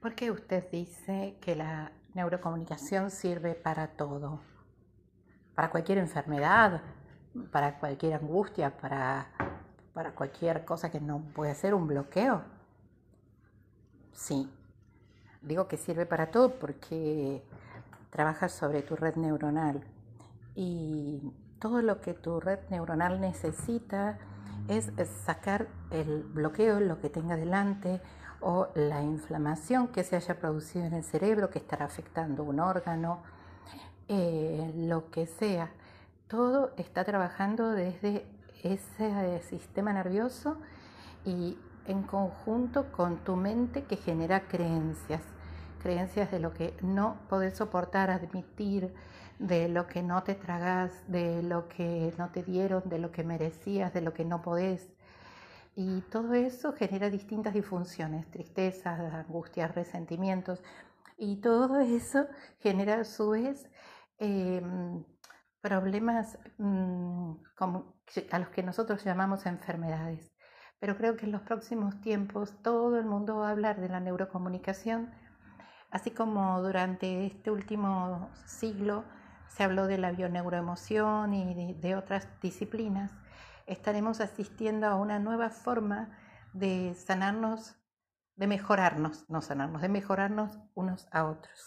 ¿Por qué usted dice que la neurocomunicación sirve para todo? Para cualquier enfermedad, para cualquier angustia, para, para cualquier cosa que no puede ser un bloqueo. Sí, digo que sirve para todo porque trabajas sobre tu red neuronal y todo lo que tu red neuronal necesita es sacar el bloqueo, lo que tenga delante o la inflamación que se haya producido en el cerebro que estará afectando un órgano, eh, lo que sea. Todo está trabajando desde ese sistema nervioso y en conjunto con tu mente que genera creencias, creencias de lo que no podés soportar, admitir, de lo que no te tragas, de lo que no te dieron, de lo que merecías, de lo que no podés. Y todo eso genera distintas disfunciones, tristezas, angustias, resentimientos. Y todo eso genera a su vez em, problemas mm, a los que nosotros llamamos enfermedades. Pero creo que en los próximos tiempos todo el mundo va a hablar de la neurocomunicación, así como durante este último siglo se habló de la bioneuroemoción y de, otras disciplinas, estaremos asistiendo a una nueva forma de sanarnos, de mejorarnos, no sanarnos, de mejorarnos unos a otros.